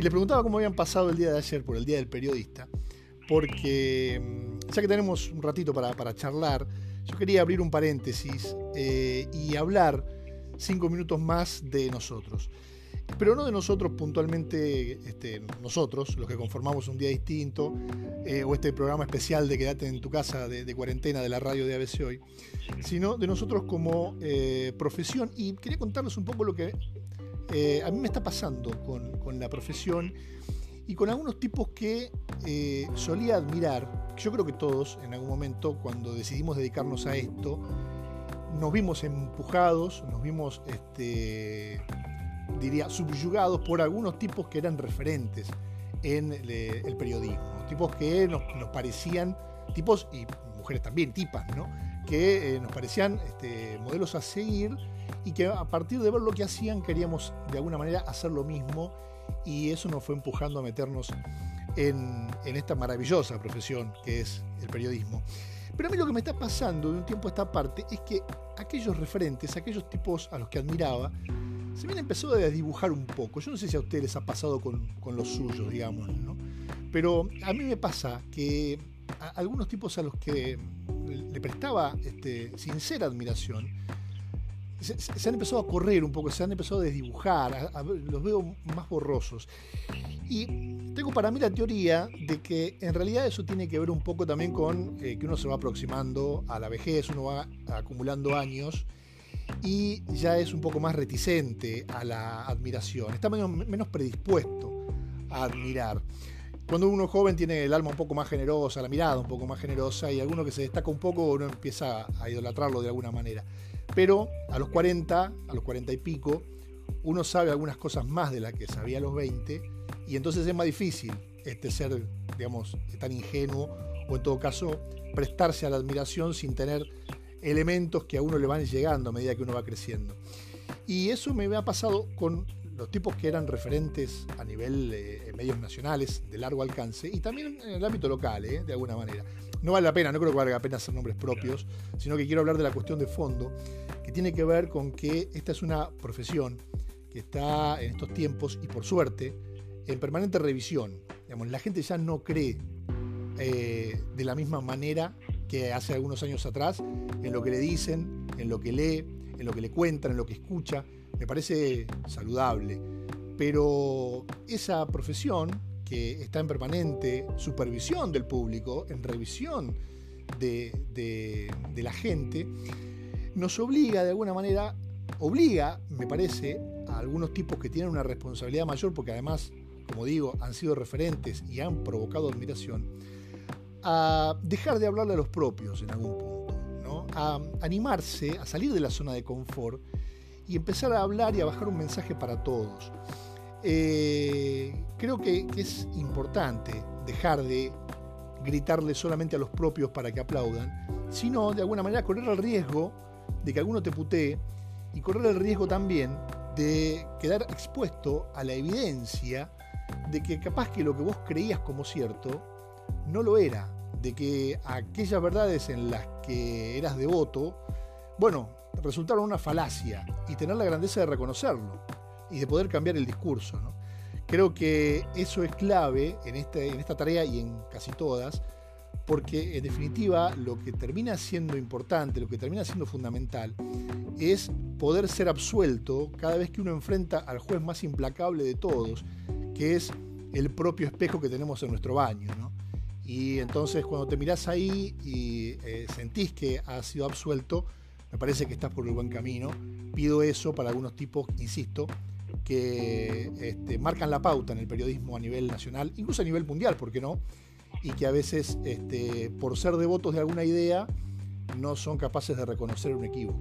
Y le preguntaba cómo habían pasado el día de ayer por el Día del Periodista, porque mm, ya que tenemos un ratito para, para charlar, yo quería abrir un paréntesis eh, y hablar cinco minutos más de nosotros. Pero no de nosotros puntualmente, este, nosotros, los que conformamos un día distinto, eh, o este programa especial de Quédate en tu casa de, cuarentena de la radio de ABC Hoy, sino de nosotros como eh, profesión. Y quería contarles un poco lo que a mí me está pasando con, la profesión y con algunos tipos que eh, solía admirar. Yo creo que todos, en algún momento, cuando decidimos dedicarnos a esto, nos vimos empujados, nos vimos, este, diría, subyugados por algunos tipos que eran referentes en el periodismo. Tipos que nos, parecían, tipos y mujeres también, tipas, ¿no? Que eh, nos parecían este, modelos a seguir y que a partir de ver lo que hacían queríamos de alguna manera hacer lo mismo y eso nos fue empujando a meternos en, esta maravillosa profesión que es el periodismo. Pero a mí lo que me está pasando de un tiempo a esta parte es que aquellos referentes, aquellos tipos a los que admiraba, se me han empezado a desdibujar un poco. Yo no sé si a ustedes les ha pasado con, los suyos, digamos, ¿no? Pero a mí me pasa que algunos tipos a los que le prestaba este, sincera admiración, se, han empezado a correr un poco, se han empezado a desdibujar, los veo más borrosos. Y tengo para mí la teoría de que en realidad eso tiene que ver un poco también con eh, que uno se va aproximando a la vejez, uno va acumulando años y ya es un poco más reticente a la admiración, está menos, menos predispuesto a admirar. Cuando uno joven tiene el alma un poco más generosa, la mirada un poco más generosa y alguno que se destaca un poco, uno empieza a idolatrarlo de alguna manera. Pero a los 40, a los 40 y pico, uno sabe algunas cosas más de las que sabía a los 20 y entonces es más difícil este ser, digamos, tan ingenuo o en todo caso prestarse a la admiración sin tener elementos que a uno le van llegando a medida que uno va creciendo. Y eso me ha pasado con los tipos que eran referentes a nivel eh, medios nacionales de largo alcance y también en el ámbito local, eh, de alguna manera no vale la pena, no creo que valga la pena hacer nombres propios, sino que quiero hablar de la cuestión de fondo, que tiene que ver con que esta es una profesión que está en estos tiempos, y por suerte, en permanente revisión. la gente ya no cree eh, de la misma manera que hace algunos años atrás en lo que le dicen, en lo que lee, en lo que le cuentan, en lo que escucha. Me parece saludable. Pero esa profesión que está en permanente supervisión del público, en revisión de, la gente, nos obliga de alguna manera, obliga, me parece, a algunos tipos que tienen una responsabilidad mayor, porque además, como digo, han sido referentes y han provocado admiración, a dejar de hablarle a los propios en algún punto, a animarse, a salir de la zona de confort y empezar a hablar y a bajar un mensaje para todos. Eh, creo que, es importante dejar de gritarle solamente a los propios para que aplaudan, sino de alguna manera correr el riesgo de que alguno te putee y correr el riesgo también de quedar expuesto a la evidencia de que capaz que lo que vos creías como cierto no lo era, de que aquellas verdades en las que eras devoto, bueno, resultaron una falacia y tener la grandeza de reconocerlo y de poder cambiar el discurso. Creo que eso es clave en, este, en esta tarea y en casi todas, porque en definitiva lo que termina siendo importante, lo que termina siendo fundamental, es poder ser absuelto cada vez que uno enfrenta al juez más implacable de todos, que es el propio espejo que tenemos en nuestro baño. Y entonces cuando te mirás ahí y eh, sentís que has sido absuelto, me parece que estás por el buen camino. Pido eso para algunos tipos, insisto, que este, marcan la pauta en el periodismo a nivel nacional, incluso a nivel mundial, ¿por qué no? Y que a veces, este, por ser devotos de alguna idea, no son capaces de reconocer un equívoco.